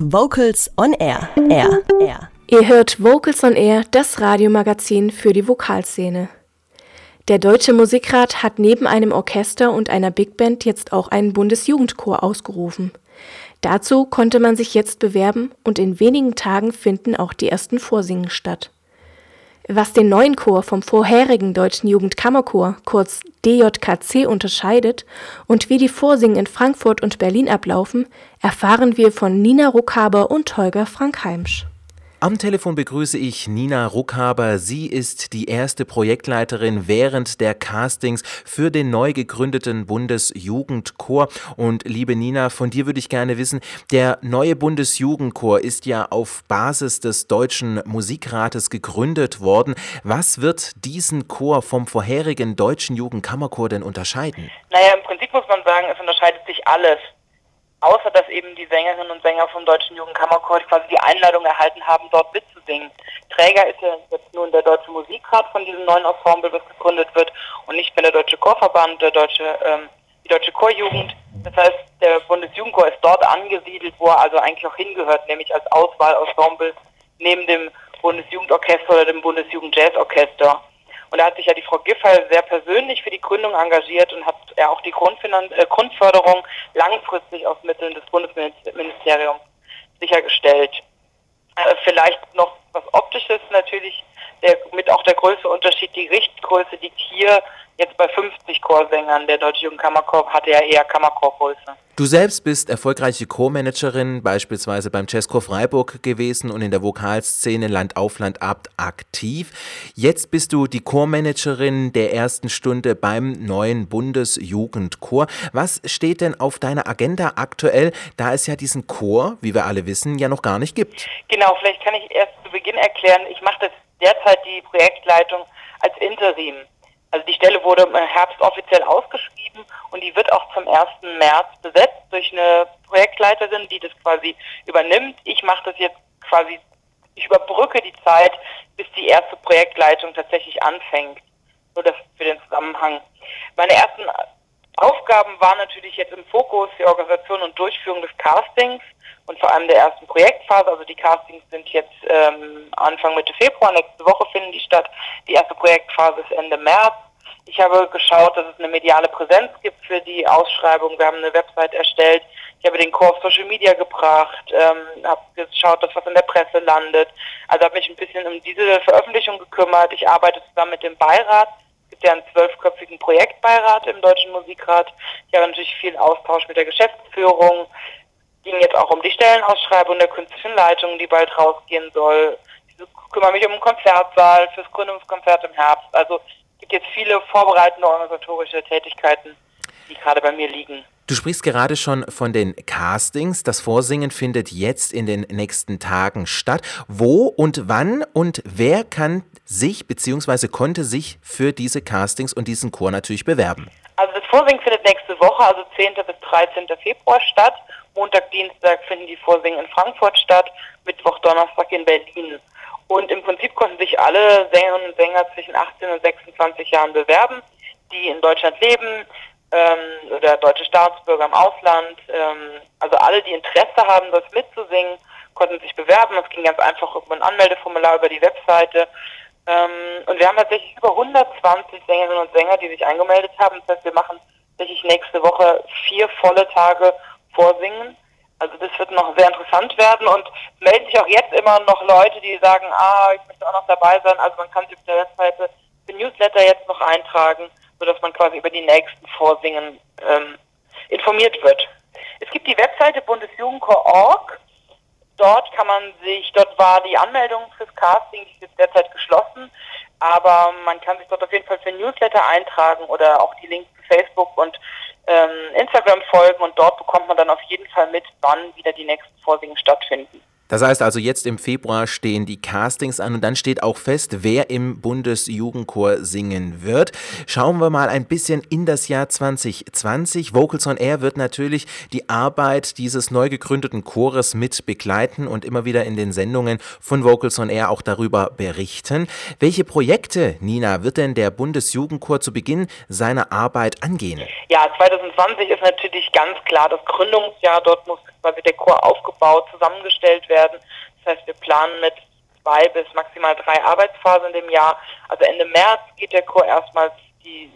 Vocals on Air. Air. Air. Ihr hört Vocals on Air, das Radiomagazin für die Vokalszene. Der Deutsche Musikrat hat neben einem Orchester und einer Big Band jetzt auch einen Bundesjugendchor ausgerufen. Dazu konnte man sich jetzt bewerben und in wenigen Tagen finden auch die ersten Vorsingen statt. Was den neuen Chor vom vorherigen Deutschen Jugendkammerchor, kurz DJKC, unterscheidet und wie die Vorsingen in Frankfurt und Berlin ablaufen, erfahren wir von Nina Ruckhaber und Holger Frank Heimsch. Am Telefon begrüße ich Nina Ruckhaber. Sie ist die erste Projektleiterin während der Castings für den neu gegründeten Bundesjugendchor. Und liebe Nina, von dir würde ich gerne wissen, der neue Bundesjugendchor ist ja auf Basis des Deutschen Musikrates gegründet worden. Was wird diesen Chor vom vorherigen Deutschen Jugendkammerchor denn unterscheiden? Naja, im Prinzip muss man sagen, es unterscheidet sich alles außer dass eben die Sängerinnen und Sänger vom Deutschen Jugendkammerchor quasi die Einladung erhalten haben, dort mitzusingen. Träger ist ja jetzt nun der Deutsche Musikrat von diesem neuen Ensemble, das gegründet wird, und nicht mehr der Deutsche Chorverband, der Deutsche, ähm, die Deutsche Chorjugend. Das heißt, der Bundesjugendchor ist dort angesiedelt, wo er also eigentlich auch hingehört, nämlich als Auswahlensemble neben dem Bundesjugendorchester oder dem Bundesjugendjazzorchester. Und da hat sich ja die Frau Giffey sehr persönlich für die Gründung engagiert und hat ja auch die Grundfinan äh, Grundförderung langfristig aus Mitteln des Bundesministeriums sichergestellt. Äh, vielleicht noch was Optisches natürlich, der, mit auch der größte Unterschied, die Richtgröße liegt hier jetzt bei 50 Chorsängern. Der Deutsche Jugendkammerchor hatte ja eher Kammerchorgröße. Du selbst bist erfolgreiche Chormanagerin, beispielsweise beim Jazzchor Freiburg gewesen und in der Vokalszene Land auf Land ab aktiv. Jetzt bist du die Chormanagerin der ersten Stunde beim neuen Bundesjugendchor. Was steht denn auf deiner Agenda aktuell, da es ja diesen Chor, wie wir alle wissen, ja noch gar nicht gibt? Genau, vielleicht kann ich erst zu Beginn erklären, ich mache das derzeit die Projektleitung als Interim. Also die Stelle wurde im Herbst offiziell ausgeschrieben und die wird auch zum 1. März besetzt durch eine Projektleiterin, die das quasi übernimmt. Ich mache das jetzt quasi, ich überbrücke die Zeit, bis die erste Projektleitung tatsächlich anfängt. Nur das für den Zusammenhang. Meine ersten Aufgaben waren natürlich jetzt im Fokus die Organisation und Durchführung des Castings und vor allem der ersten Projektphase. Also die Castings sind jetzt ähm, Anfang Mitte Februar, nächste Woche finden die statt. Die erste Projektphase ist Ende März. Ich habe geschaut, dass es eine mediale Präsenz gibt für die Ausschreibung. Wir haben eine Website erstellt. Ich habe den Kurs Social Media gebracht, ähm, habe geschaut, dass was in der Presse landet. Also habe mich ein bisschen um diese Veröffentlichung gekümmert. Ich arbeite zusammen mit dem Beirat. Es gibt ja einen zwölfköpfigen Projektbeirat im Deutschen Musikrat. Ich habe natürlich viel Austausch mit der Geschäftsführung. Ging jetzt auch um die Stellenausschreibung der künstlichen Leitung, die bald rausgehen soll. Ich kümmere mich um den Konzertsaal fürs Gründungskonzert im Herbst. Also gibt jetzt viele vorbereitende organisatorische Tätigkeiten, die gerade bei mir liegen. Du sprichst gerade schon von den Castings. Das Vorsingen findet jetzt in den nächsten Tagen statt. Wo und wann und wer kann sich bzw. konnte sich für diese Castings und diesen Chor natürlich bewerben? Also das Vorsingen findet nächste Woche, also 10. bis 13. Februar statt. Montag, Dienstag finden die Vorsingen in Frankfurt statt, Mittwoch, Donnerstag in Berlin. Und im Prinzip konnten sich alle Sängerinnen und Sänger zwischen 18 und 26 Jahren bewerben, die in Deutschland leben ähm, oder deutsche Staatsbürger im Ausland. Ähm, also alle, die Interesse haben, das mitzusingen, konnten sich bewerben. Es ging ganz einfach über ein Anmeldeformular über die Webseite. Ähm, und wir haben tatsächlich über 120 Sängerinnen und Sänger, die sich angemeldet haben. Das heißt, wir machen tatsächlich nächste Woche vier volle Tage Vorsingen. Also das wird noch sehr interessant werden und melden sich auch jetzt immer noch Leute, die sagen, ah, ich möchte auch noch dabei sein. Also man kann sich auf der Webseite für Newsletter jetzt noch eintragen, sodass man quasi über die nächsten Vorsingen ähm, informiert wird. Es gibt die Webseite bundesjugendchor.org. Dort kann man sich, dort war die Anmeldung fürs Casting, die ist derzeit geschlossen, aber man kann sich dort auf jeden Fall für Newsletter eintragen oder auch die Links zu Facebook und ähm, Instagram folgen und dort bekommt man dann auf jeden Fall mit, wann wieder die nächsten Vorsingen stattfinden. Das heißt also, jetzt im Februar stehen die Castings an und dann steht auch fest, wer im Bundesjugendchor singen wird. Schauen wir mal ein bisschen in das Jahr 2020. Vocals on Air wird natürlich die Arbeit dieses neu gegründeten Chores mit begleiten und immer wieder in den Sendungen von Vocals on Air auch darüber berichten. Welche Projekte, Nina, wird denn der Bundesjugendchor zu Beginn seiner Arbeit angehen? Ja, 2020 ist natürlich ganz klar das Gründungsjahr. Dort muss quasi der Chor aufgebaut, zusammengestellt werden. Das heißt, wir planen mit zwei bis maximal drei Arbeitsphasen dem Jahr. Also Ende März geht der Chor erstmals die,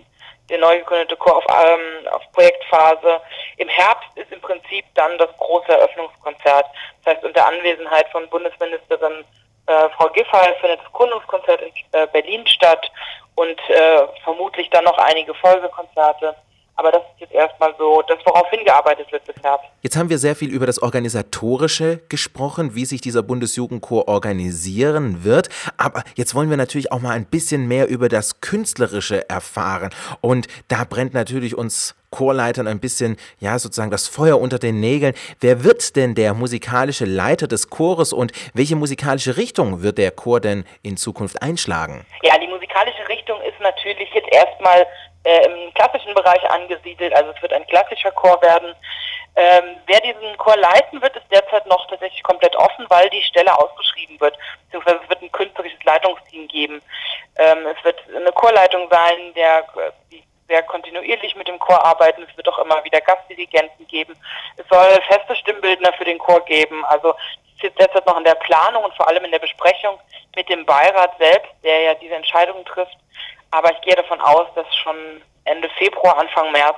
der neu gegründete Chor auf, ähm, auf Projektphase. Im Herbst ist im Prinzip dann das große Eröffnungskonzert. Das heißt, unter Anwesenheit von Bundesministerin äh, Frau Giffey findet das Gründungskonzert in äh, Berlin statt und äh, vermutlich dann noch einige Folgekonzerte. Aber das ist jetzt erstmal so das, worauf hingearbeitet wird bisher. Jetzt haben wir sehr viel über das Organisatorische gesprochen, wie sich dieser Bundesjugendchor organisieren wird. Aber jetzt wollen wir natürlich auch mal ein bisschen mehr über das Künstlerische erfahren. Und da brennt natürlich uns Chorleitern ein bisschen, ja, sozusagen das Feuer unter den Nägeln. Wer wird denn der musikalische Leiter des Chores und welche musikalische Richtung wird der Chor denn in Zukunft einschlagen? Ja, die musikalische Richtung ist natürlich jetzt erstmal äh, im klassischen Bereich angesiedelt, also es wird ein klassischer Chor werden. Ähm, wer diesen Chor leiten wird, ist derzeit noch tatsächlich komplett offen, weil die Stelle ausgeschrieben wird. Beziehungsweise es wird ein künstlerisches Leitungsteam geben. Ähm, es wird eine Chorleitung sein, der die sehr kontinuierlich mit dem Chor arbeiten. Es wird auch immer wieder Gastdirigenten geben. Es soll feste Stimmbildner für den Chor geben. Also es ist derzeit noch in der Planung und vor allem in der Besprechung mit dem Beirat selbst, der ja diese Entscheidungen trifft. Aber ich gehe davon aus, dass schon Ende Februar, Anfang März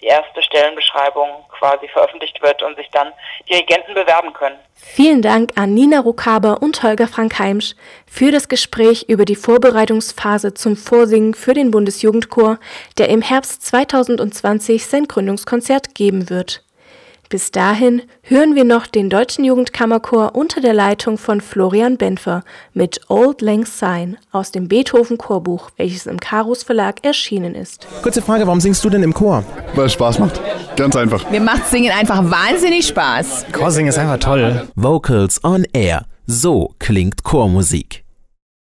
die erste Stellenbeschreibung quasi veröffentlicht wird und sich dann Dirigenten bewerben können. Vielen Dank an Nina Ruckhaber und Holger Frank Heimsch für das Gespräch über die Vorbereitungsphase zum Vorsingen für den Bundesjugendchor, der im Herbst 2020 sein Gründungskonzert geben wird. Bis dahin hören wir noch den Deutschen Jugendkammerchor unter der Leitung von Florian Benfer mit Old Lang Syne aus dem Beethoven Chorbuch, welches im Karus Verlag erschienen ist. Kurze Frage, warum singst du denn im Chor? Weil es Spaß macht. Ganz einfach. Mir macht Singen einfach wahnsinnig Spaß. Chorsingen ist einfach toll. Vocals on Air. So klingt Chormusik.